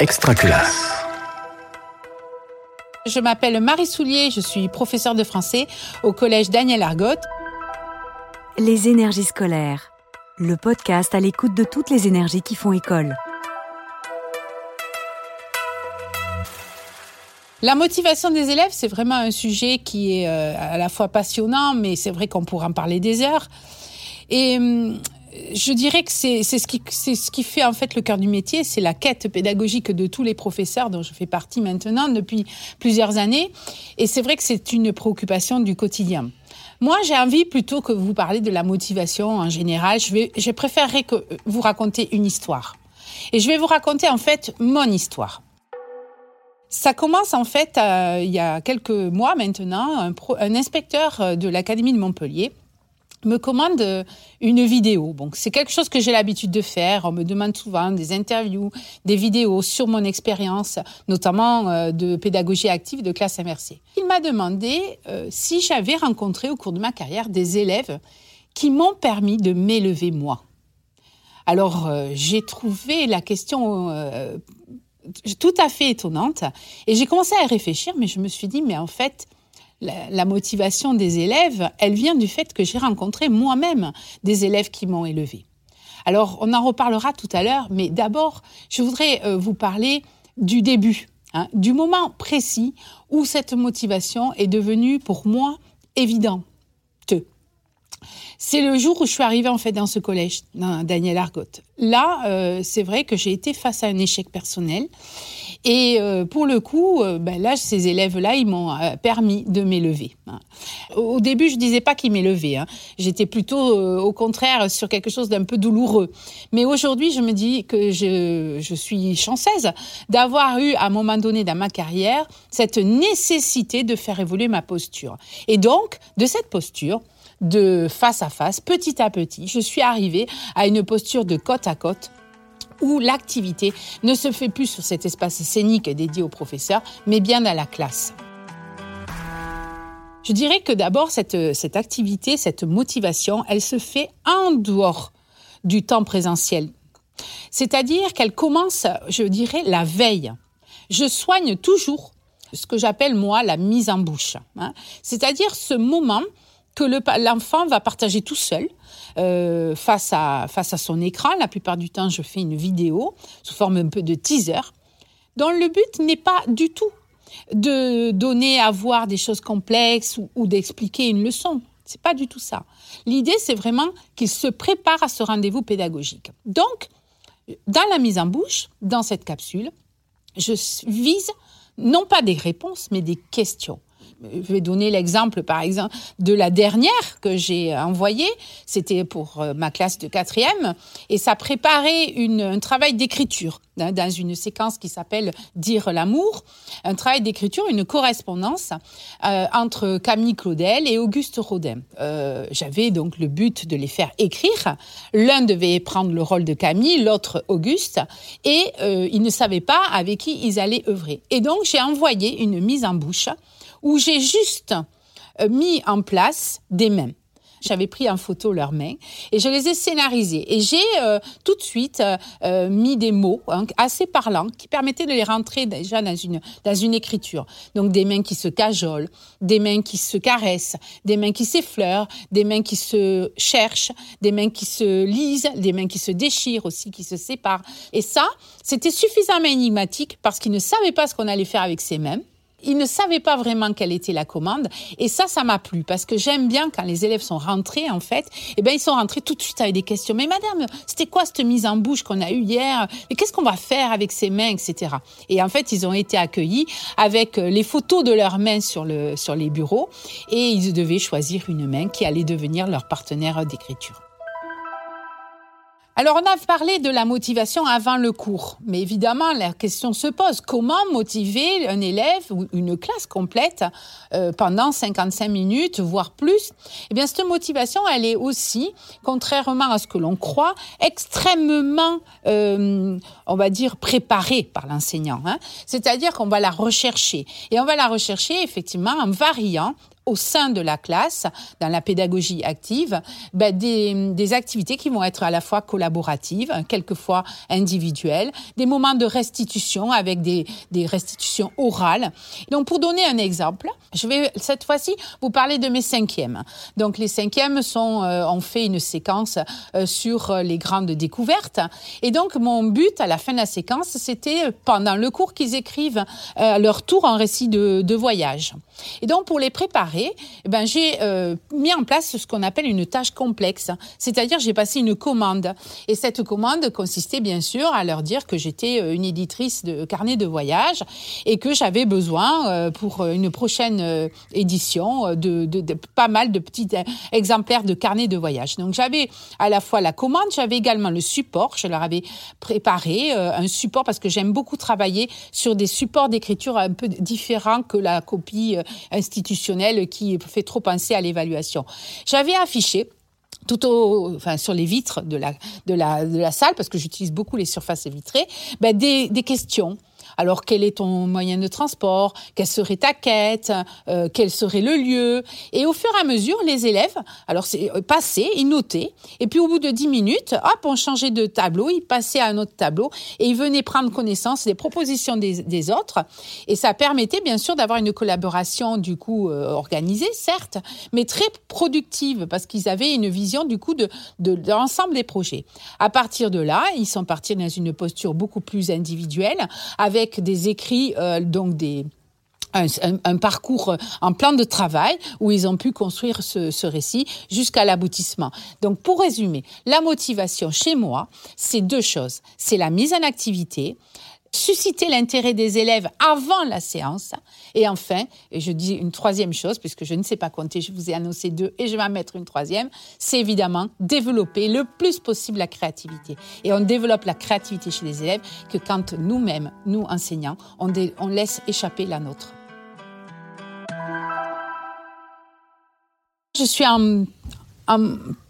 Extra classe. Je m'appelle Marie Soulier, je suis professeure de français au collège Daniel Argot. Les énergies scolaires, le podcast à l'écoute de toutes les énergies qui font école. La motivation des élèves, c'est vraiment un sujet qui est euh, à la fois passionnant, mais c'est vrai qu'on pourrait en parler des heures. Et hum, je dirais que c'est ce qui fait en fait le cœur du métier, c'est la quête pédagogique de tous les professeurs dont je fais partie maintenant depuis plusieurs années. Et c'est vrai que c'est une préoccupation du quotidien. Moi, j'ai envie plutôt que vous parler de la motivation en général. Je préférerais que vous raconter une histoire. Et je vais vous raconter en fait mon histoire. Ça commence en fait euh, il y a quelques mois maintenant. Un, un inspecteur de l'académie de Montpellier me commande euh, une vidéo. C'est quelque chose que j'ai l'habitude de faire. On me demande souvent des interviews, des vidéos sur mon expérience, notamment euh, de pédagogie active de classe MRC. Il m'a demandé euh, si j'avais rencontré au cours de ma carrière des élèves qui m'ont permis de m'élever moi. Alors, j'ai trouvé la question tout à fait étonnante et j'ai commencé à réfléchir, mais je me suis dit, mais en fait, la, motivation des élèves, elle vient du fait que j'ai rencontré moi-même des élèves qui m'ont élevé. Alors, on en reparlera tout à l'heure, mais d'abord, je voudrais euh, vous parler du début, hein, du moment précis où cette motivation est devenue pour moi évidente. C'est le jour où je suis arrivée en fait dans ce collège, dans Daniel Argot. Là, euh, c'est vrai que j'ai été face à un échec personnel et euh, pour le coup, euh, ben là, ces élèves-là, ils m'ont euh, permis de m'élever. Hein. Au début, je disais pas qu'ils m'élevaient. Hein. J'étais plutôt, au contraire, sur quelque chose d'un peu douloureux. Mais aujourd'hui, je me dis que je, je suis chanceuse d'avoir eu, à un moment donné dans ma carrière, cette nécessité de faire évoluer ma posture. Et donc, de cette posture, de face à face, petit à petit, je suis arrivée à une posture de côte à côte où l'activité ne se fait plus sur cet espace scénique dédié aux professeurs, mais bien dans la classe. Je dirais que d'abord, cette, cette activité, cette motivation, elle se fait en dehors du temps présentiel. C'est-à-dire qu'elle commence, je dirais, la veille. Je soigne toujours ce que j'appelle, moi, la mise en bouche. Hein. C'est-à-dire ce moment que l'enfant va partager tout seul euh, face, à, son écran. La plupart du temps, je fais une vidéo sous forme un peu de teaser, dont le but n'est pas du tout de donner à voir des choses complexes ou, d'expliquer une leçon. C'est pas du tout ça. L'idée, c'est vraiment qu'il se prépare à ce rendez-vous pédagogique. Donc, dans la mise en bouche, dans cette capsule, je vise non pas des réponses, mais des questions je vais donner l'exemple, par exemple, de la dernière que j'ai envoyée. C'était pour euh, ma classe de quatrième. Et ça préparait un travail d'écriture hein, dans une séquence qui s'appelle Dire l'amour. Un travail d'écriture, une correspondance euh, entre Camille Claudel et Auguste Rodin. Euh, J'avais donc le but de les faire écrire. L'un devait prendre le rôle de Camille, l'autre Auguste. Et ils ne savaient pas avec qui ils allaient œuvrer. Et donc, j'ai envoyé une mise en bouche où j'ai juste euh, mis en place des mains. J'avais pris en photo leurs mains et je les ai scénarisées. Et j'ai euh, tout de suite euh, mis des mots hein, assez parlants qui permettaient de les rentrer déjà dans une, dans une écriture. Donc des mains qui se cajolent, des mains qui se caressent, des mains qui s'effleurent, des mains qui se cherchent, des mains qui se lisent, des mains qui se déchirent aussi, qui se séparent. Et ça, c'était suffisamment énigmatique parce qu'ils ne savaient pas ce qu'on allait faire avec ces mains ils ne savaient pas vraiment quelle était la commande. Et ça, ça m'a plu parce que j'aime bien quand les élèves sont rentrés, en fait, eh ben, ils sont rentrés tout de suite avec des questions. Mais madame, c'était quoi cette mise en bouche qu'on a eue hier? Mais qu'est-ce qu'on va faire avec ces mains, etc. Et en fait, ils ont été accueillis avec euh, les photos de leurs mains sur le, sur les bureaux et ils devaient choisir une main qui allait devenir leur partenaire d'écriture. Alors, on a parlé de la motivation avant le cours, mais évidemment, la question se pose comment motiver un élève ou une classe complète euh, pendant 55 minutes, voire plus? Eh bien, cette motivation, elle est aussi, contrairement à ce que l'on croit, extrêmement, euh, on va dire, préparée par l'enseignant. Hein. C'est-à-dire qu'on va la rechercher, et on va la rechercher effectivement en variant au sein de la classe, dans la pédagogie active, ben des, des, activités qui vont être à la fois collaboratives, quelquefois individuelles, des moments de restitution avec des, des restitutions orales. Donc, pour donner un exemple, je vais cette fois-ci vous parler de mes cinquièmes. Donc, les cinquièmes sont, euh, ont fait une séquence euh, sur les grandes découvertes. Et donc, mon but à la fin de la séquence, c'était pendant le cours qu'ils écrivent euh, leur tour en récit de, de voyage. Et donc, pour les préparer, eh ben, j'ai euh, mis en place ce qu'on appelle une tâche complexe. C'est-à-dire, j'ai passé une commande. Et cette commande consistait bien sûr à leur dire que j'étais euh, une éditrice de carnet de voyage et que j'avais besoin euh, pour une prochaine édition de, pas mal de petits exemplaires de carnet de voyage. Donc, j'avais à la fois la commande, j'avais également le support. Je leur avais préparé un support parce que j'aime beaucoup travailler sur des supports d'écriture un peu différents que la copie institutionnelle qui fait trop penser à l'évaluation. J'avais affiché tout au, enfin, sur les vitres de la, de la, de la salle, parce que j'utilise beaucoup les surfaces vitrées, ben des, des questions alors, quel est ton moyen de transport? Quelle serait ta quête? Euh, Quel serait le lieu? Et au fur et à mesure, les élèves, alors c'est euh, passaient, ils notaient, et puis au bout de dix minutes, hop, on changeait de tableau, ils passaient à un autre tableau, et ils venaient prendre connaissance des propositions des, des autres. Et ça permettait bien sûr d'avoir une collaboration du coup euh, organisée, certes, mais très productive, parce qu'ils avaient une vision du coup de, de, de l'ensemble des projets. À partir de là, ils sont partis dans une posture beaucoup plus individuelle, avec avec des écrits, euh, donc des un, parcours, un plan de travail où ils ont pu construire ce récit jusqu'à l'aboutissement. Donc, pour résumer, la motivation chez moi, c'est deux choses. C'est la mise en activité, susciter l'intérêt des élèves avant la séance. Et enfin, et je dis une troisième chose, puisque je ne sais pas compter, je vous ai annoncé deux et je vais en mettre une troisième, c'est évidemment développer le plus possible la créativité. Et on développe la créativité chez les élèves que quand nous-mêmes, nous enseignants, on, laisse échapper la nôtre. Je suis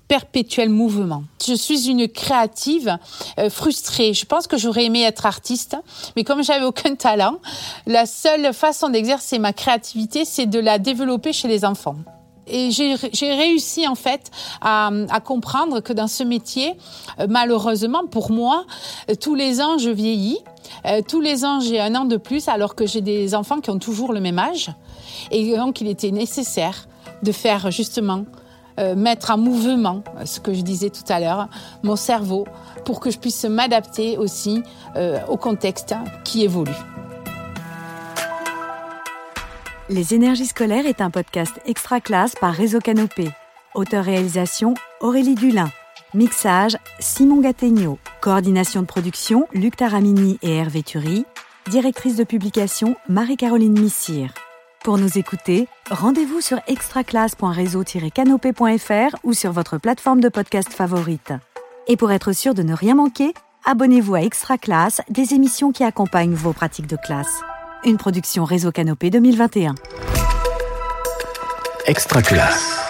perpétuel mouvement. Je suis une créative euh, frustrée. Je pense que j'aurais aimé être artiste, mais comme j'avais aucun talent, la seule façon d'exercer ma créativité, c'est de la développer chez les enfants. Et j'ai réussi en fait à, comprendre que dans ce métier, euh, malheureusement pour moi, euh, tous les ans je vieillis, tous les ans j'ai un an de plus alors que j'ai des enfants qui ont toujours le même âge. Et donc il était nécessaire de faire justement euh, mettre en mouvement, ce que je disais tout à l'heure, mon cerveau pour que je puisse m'adapter aussi euh, au contexte qui évolue. Les énergies scolaires est un podcast extra classe par Réseau Canopé. Auteur-réalisation Aurélie Dulin. Mixage Simon Gattegno. Coordination de production Luc Taramini et Hervé Thury. Directrice de publication Marie-Caroline Missire. Pour nous écouter, rendez-vous sur extraclasse.réseau-canopé.fr ou sur votre plateforme de podcast favorite. Et pour être sûr de ne rien manquer, abonnez-vous à Extra Classe, des émissions qui accompagnent vos pratiques de classe. Une production Réseau Canopé 2021. Extra Classe.